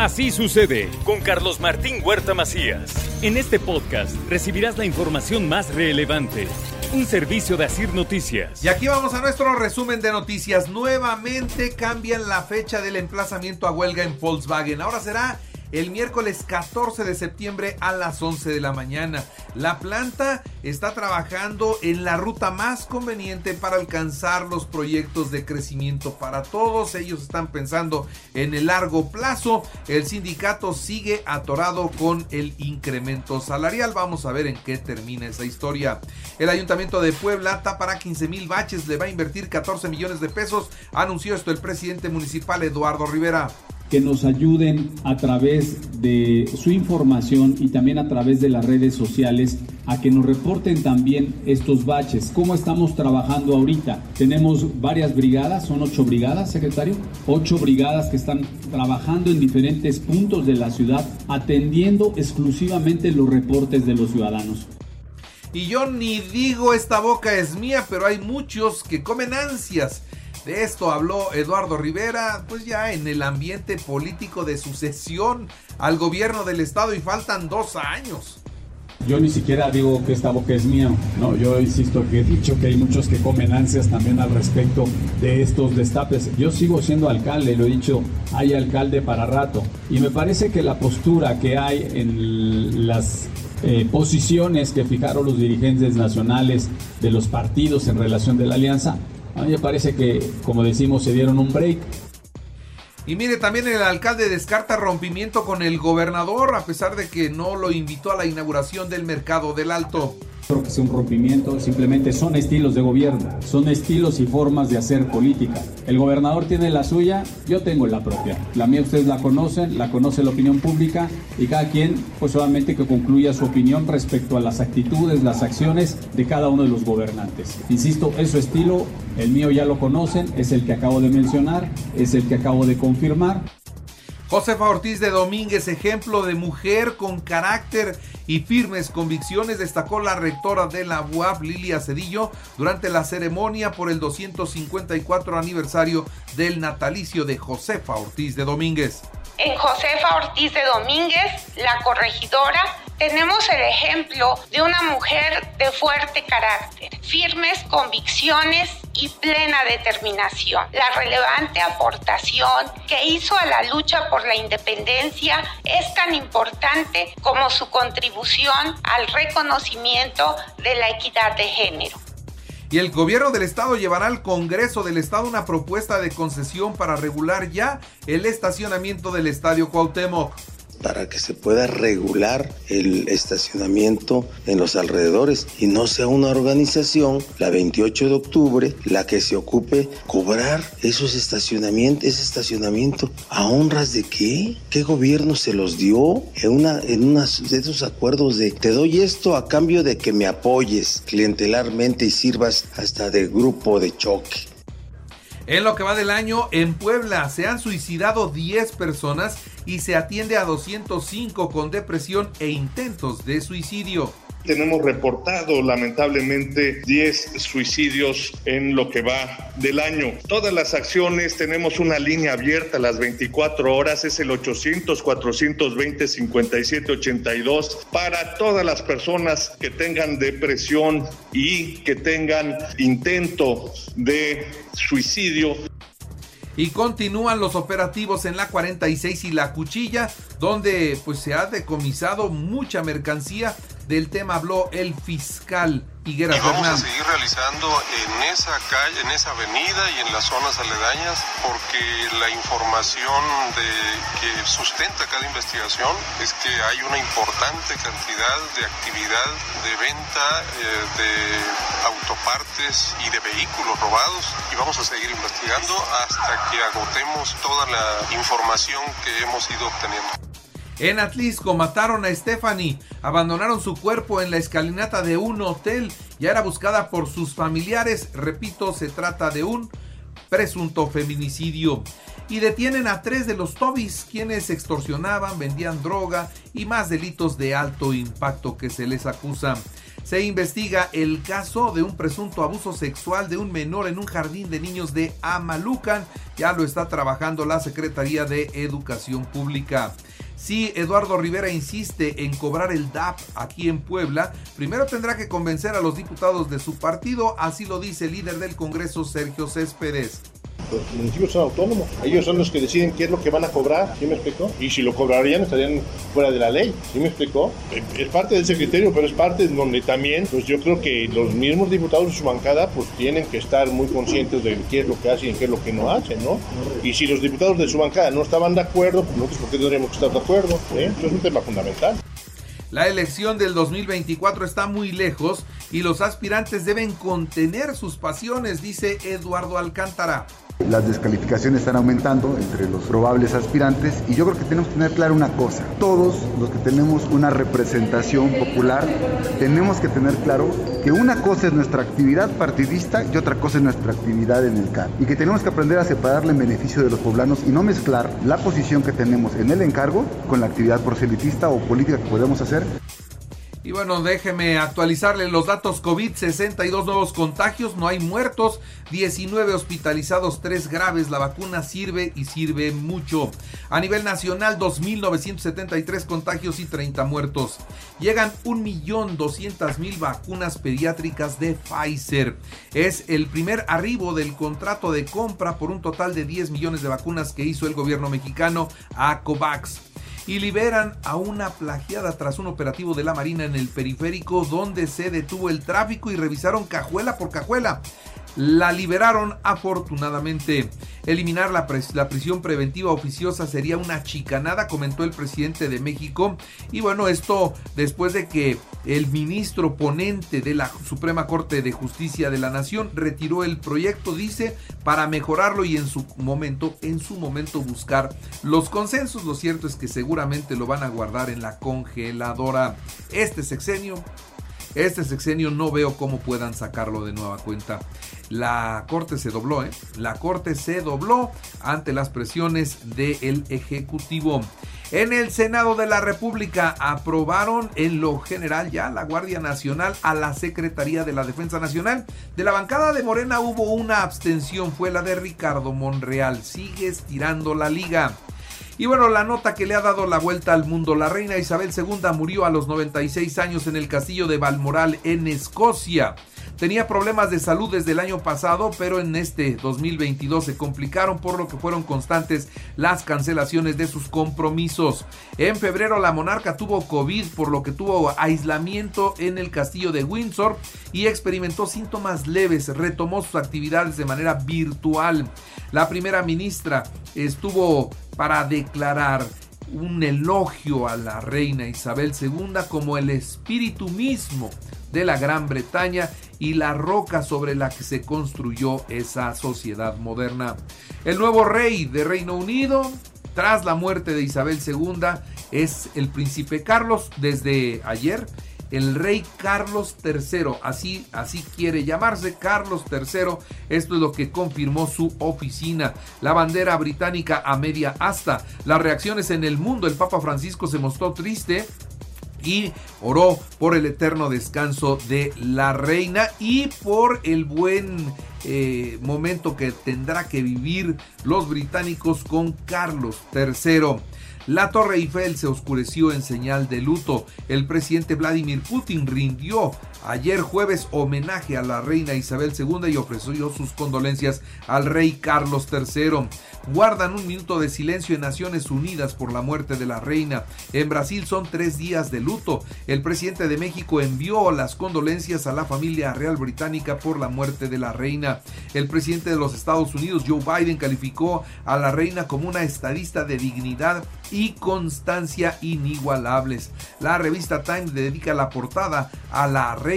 Así sucede con Carlos Martín Huerta Macías. En este podcast recibirás la información más relevante. Un servicio de Asir Noticias. Y aquí vamos a nuestro resumen de noticias. Nuevamente cambian la fecha del emplazamiento a huelga en Volkswagen. Ahora será el miércoles 14 de septiembre a las 11 de la mañana. La planta está trabajando en la ruta más conveniente para alcanzar los proyectos de crecimiento para todos. Ellos están pensando en el largo plazo. El sindicato sigue atorado con el incremento salarial. Vamos a ver en qué termina esa historia. El ayuntamiento de Puebla tapará 15 mil baches, le va a invertir 14 millones de pesos. Anunció esto el presidente municipal Eduardo Rivera que nos ayuden a través de su información y también a través de las redes sociales a que nos reporten también estos baches. ¿Cómo estamos trabajando ahorita? Tenemos varias brigadas, son ocho brigadas, secretario, ocho brigadas que están trabajando en diferentes puntos de la ciudad, atendiendo exclusivamente los reportes de los ciudadanos. Y yo ni digo esta boca es mía, pero hay muchos que comen ansias de esto habló Eduardo Rivera, pues ya en el ambiente político de sucesión al gobierno del estado y faltan dos años. Yo ni siquiera digo que esta boca es mía, no, yo insisto que he dicho que hay muchos que comen ansias también al respecto de estos destapes. Yo sigo siendo alcalde, lo he dicho, hay alcalde para rato. Y me parece que la postura que hay en las eh, posiciones que fijaron los dirigentes nacionales de los partidos en relación de la alianza a mí me parece que, como decimos, se dieron un break. Y mire, también el alcalde descarta rompimiento con el gobernador a pesar de que no lo invitó a la inauguración del mercado del Alto creo que sea un rompimiento, simplemente son estilos de gobierno, son estilos y formas de hacer política. El gobernador tiene la suya, yo tengo la propia. La mía ustedes la conocen, la conoce la opinión pública y cada quien pues solamente que concluya su opinión respecto a las actitudes, las acciones de cada uno de los gobernantes. Insisto, es su estilo, el mío ya lo conocen, es el que acabo de mencionar, es el que acabo de confirmar. Josefa Ortiz de Domínguez, ejemplo de mujer con carácter y firmes convicciones, destacó la rectora de la UAP, Lilia Cedillo, durante la ceremonia por el 254 aniversario del natalicio de Josefa Ortiz de Domínguez. En Josefa Ortiz de Domínguez, la corregidora, tenemos el ejemplo de una mujer de fuerte carácter, firmes convicciones y plena determinación. La relevante aportación que hizo a la lucha por la independencia es tan importante como su contribución al reconocimiento de la equidad de género. Y el gobierno del estado llevará al Congreso del Estado una propuesta de concesión para regular ya el estacionamiento del Estadio Cuauhtémoc para que se pueda regular el estacionamiento en los alrededores y no sea una organización, la 28 de octubre, la que se ocupe cobrar esos estacionamientos, ese estacionamiento. ¿A honras de qué? ¿Qué gobierno se los dio? En una, en unas de esos acuerdos de te doy esto a cambio de que me apoyes clientelarmente y sirvas hasta de grupo de choque. En lo que va del año, en Puebla se han suicidado 10 personas y se atiende a 205 con depresión e intentos de suicidio. Tenemos reportado lamentablemente 10 suicidios en lo que va del año. Todas las acciones tenemos una línea abierta las 24 horas, es el 800-420-5782 para todas las personas que tengan depresión y que tengan intento de suicidio. Y continúan los operativos en la 46 y la Cuchilla, donde pues se ha decomisado mucha mercancía Del tema habló el fiscal Higuera y vamos Fernández. a seguir realizando en esa calle, en esa avenida y en las zonas aledañas, porque la información de, que sustenta cada investigación es que hay una importante cantidad de actividad de venta eh, de autopartes y de vehículos robados y vamos a seguir investigando hasta que agotemos toda la información que hemos ido obteniendo. En Atlisco mataron a Stephanie, abandonaron su cuerpo en la escalinata de un hotel, ya era buscada por sus familiares, repito, se trata de un presunto feminicidio. Y detienen a tres de los Tobis, quienes extorsionaban, vendían droga y más delitos de alto impacto que se les acusa. Se investiga el caso de un presunto abuso sexual de un menor en un jardín de niños de Amalucan. Ya lo está trabajando la Secretaría de Educación Pública. Si Eduardo Rivera insiste en cobrar el DAP aquí en Puebla, primero tendrá que convencer a los diputados de su partido, así lo dice el líder del Congreso, Sergio Céspedes. Los municipios son autónomos, ellos son los que deciden qué es lo que van a cobrar, ¿sí me explicó? Y si lo cobrarían estarían fuera de la ley, ¿sí me explicó? Es parte de ese criterio, pero es parte donde también, pues yo creo que los mismos diputados de su bancada, pues tienen que estar muy conscientes de qué es lo que hacen y qué es lo que no hacen, ¿no? Y si los diputados de su bancada no estaban de acuerdo, pues nosotros, ¿por qué tendríamos que estar de acuerdo? ¿Eh? Eso es un tema fundamental. La elección del 2024 está muy lejos y los aspirantes deben contener sus pasiones, dice Eduardo Alcántara. Las descalificaciones están aumentando entre los probables aspirantes y yo creo que tenemos que tener claro una cosa. Todos los que tenemos una representación popular tenemos que tener claro que una cosa es nuestra actividad partidista y otra cosa es nuestra actividad en el CAR. Y que tenemos que aprender a separarle en beneficio de los poblanos y no mezclar la posición que tenemos en el encargo con la actividad proselitista o política que podemos hacer. Y bueno, déjeme actualizarle los datos COVID, 62 nuevos contagios, no hay muertos, 19 hospitalizados, 3 graves, la vacuna sirve y sirve mucho. A nivel nacional, 2.973 contagios y 30 muertos. Llegan 1.200.000 vacunas pediátricas de Pfizer. Es el primer arribo del contrato de compra por un total de 10 millones de vacunas que hizo el gobierno mexicano a COVAX y liberan a una plagiada tras un operativo de la Marina en el periférico donde se detuvo el tráfico y revisaron cajuela por cajuela. La liberaron afortunadamente. Eliminar la, prisión preventiva oficiosa sería una chicanada, comentó el presidente de México. Y bueno, esto después de que el ministro ponente de la Suprema Corte de Justicia de la Nación retiró el proyecto, dice, para mejorarlo y en su momento, en su momento buscar los consensos. Lo cierto es que seguramente lo van a guardar en la congeladora. Este sexenio este sexenio no veo cómo puedan sacarlo de nueva cuenta. La corte se dobló, ¿eh? La corte se dobló ante las presiones del Ejecutivo. En el Senado de la República aprobaron en lo general ya la Guardia Nacional a la Secretaría de la Defensa Nacional. De la bancada de Morena hubo una abstención, fue la de Ricardo Monreal. Sigue estirando la liga. Y bueno, la nota que le ha dado la vuelta al mundo, la reina Isabel II murió a los 96 años en el castillo de Balmoral en Escocia. Tenía problemas de salud desde el año pasado, pero en este 2022 se complicaron por lo que fueron constantes las cancelaciones de sus compromisos. En febrero la monarca tuvo COVID, por lo que tuvo aislamiento en el castillo de Windsor y experimentó síntomas leves, retomó sus actividades de manera virtual. La primera ministra estuvo para declarar un elogio a la reina Isabel II como el espíritu mismo de la Gran Bretaña y la roca sobre la que se construyó esa sociedad moderna. El nuevo rey de Reino Unido, tras la muerte de Isabel II, es el príncipe Carlos. Desde ayer el rey Carlos III, así, así quiere llamarse Carlos III, esto es lo que confirmó su oficina, la bandera británica a media asta, las reacciones en el mundo, el Papa Francisco se mostró triste y oró por el eterno descanso de la reina y por el buen eh, momento que tendrá que vivir los británicos con Carlos III. La Torre Eiffel se oscureció en señal de luto. El presidente Vladimir Putin rindió ayer jueves homenaje a la reina Isabel II y ofreció sus condolencias al rey Carlos III. Guardan un minuto de silencio en Naciones Unidas por la muerte de la reina. En Brasil son tres días de luto. El presidente de México envió las condolencias a la familia real británica por la muerte de la reina. El presidente de los Estados Unidos, Joe Biden, calificó a la reina como una estadista de dignidad y constancia inigualables. La revista Time dedica la portada a la reina.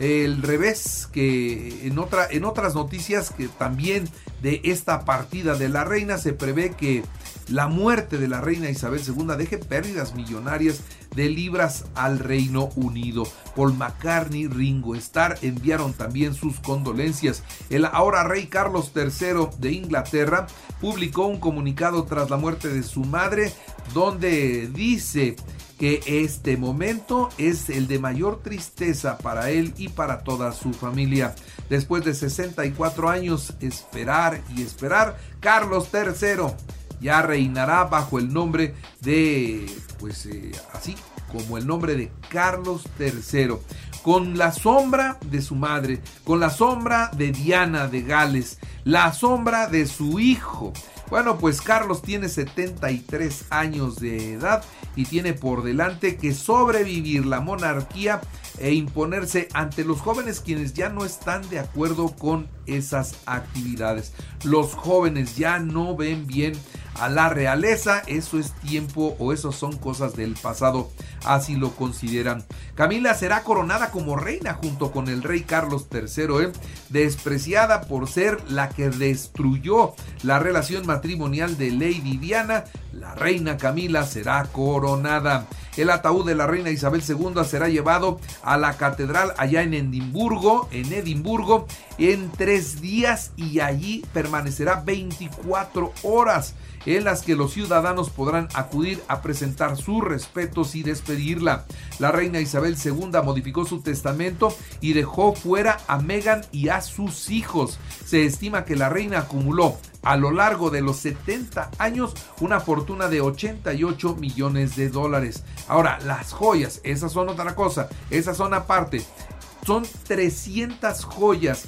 El revés que en, otra, en otras noticias que también de esta partida de la reina se prevé que la muerte de la reina Isabel II deje pérdidas millonarias de libras al Reino Unido. Paul McCartney, Ringo Starr enviaron también sus condolencias. El ahora rey Carlos III de Inglaterra publicó un comunicado tras la muerte de su madre donde dice que este momento es el de mayor tristeza para él y para toda su familia. Después de 64 años esperar y esperar, Carlos III ya reinará bajo el nombre de, pues eh, así como el nombre de Carlos III, con la sombra de su madre, con la sombra de Diana de Gales, la sombra de su hijo. Bueno, pues Carlos tiene 73 años de edad y tiene por delante que sobrevivir la monarquía e imponerse ante los jóvenes quienes ya no están de acuerdo con esas actividades. Los jóvenes ya no ven bien a la realeza, eso es tiempo o eso son cosas del pasado, así lo consideran. Camila será coronada como reina junto con el rey Carlos III, ¿eh? despreciada por ser la que destruyó la relación matrimonial de Lady Diana, la reina Camila será coronada. El ataúd de la reina Isabel II será llevado a la catedral allá en Edimburgo, en Edimburgo, en tres días y allí permanecerá 24 horas en las que los ciudadanos podrán acudir a presentar sus respetos y despedirla. La reina Isabel II modificó su testamento y dejó fuera a Meghan y a sus hijos. Se estima que la reina acumuló a lo largo de los 70 años una fortuna de 88 millones de dólares. Ahora, las joyas, esas son otra cosa, esas son aparte. Son 300 joyas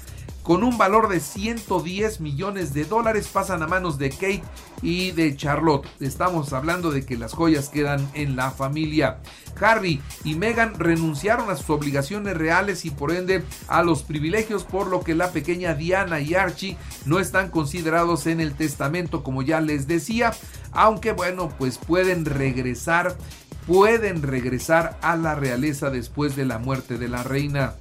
con un valor de 110 millones de dólares pasan a manos de Kate y de Charlotte. Estamos hablando de que las joyas quedan en la familia. Harry y Meghan renunciaron a sus obligaciones reales y por ende a los privilegios, por lo que la pequeña Diana y Archie no están considerados en el testamento, como ya les decía, aunque bueno, pues pueden regresar, pueden regresar a la realeza después de la muerte de la reina.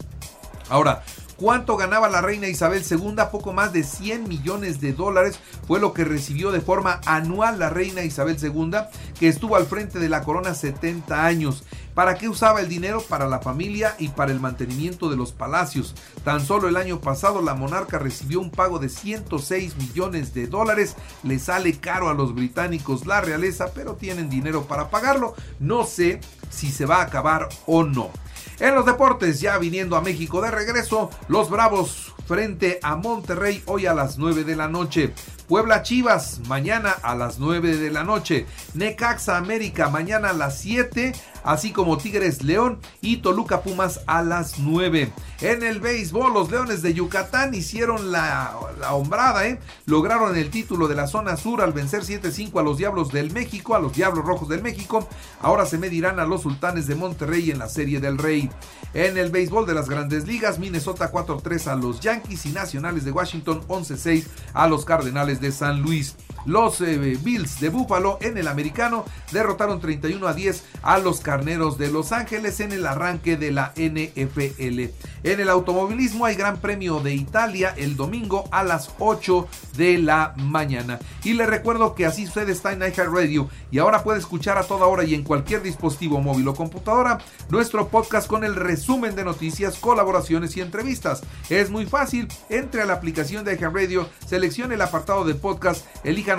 Ahora, ¿Cuánto ganaba la reina Isabel II? Poco más de 100 millones de dólares fue lo que recibió de forma anual la reina Isabel II, que estuvo al frente de la corona 70 años. ¿Para qué usaba el dinero? Para la familia y para el mantenimiento de los palacios. Tan solo el año pasado la monarca recibió un pago de 106 millones de dólares. Le sale caro a los británicos la realeza, pero tienen dinero para pagarlo. No sé si se va a acabar o no. En los deportes, ya viniendo a México de regreso, los Bravos frente a Monterrey hoy a las 9 de la noche. Puebla Chivas mañana a las 9 de la noche. Necaxa América mañana a las 7. Así como Tigres León y Toluca Pumas a las 9. En el béisbol, los Leones de Yucatán hicieron la, la hombrada, ¿eh? Lograron el título de la zona sur al vencer 7-5 a los Diablos del México, a los Diablos Rojos del México. Ahora se medirán a los Sultanes de Monterrey en la Serie del Rey. En el béisbol de las grandes ligas, Minnesota 4-3 a los Yankees y Nacionales de Washington 11-6 a los Cardenales de San Luis. Los eh, Bills de Buffalo en el americano derrotaron 31 a 10 a los Carneros de Los Ángeles en el arranque de la NFL. En el automovilismo hay Gran Premio de Italia el domingo a las 8 de la mañana. Y le recuerdo que así sucede está en Radio y ahora puede escuchar a toda hora y en cualquier dispositivo móvil o computadora nuestro podcast con el resumen de noticias, colaboraciones y entrevistas. Es muy fácil, entre a la aplicación de Radio, seleccione el apartado de podcast, elija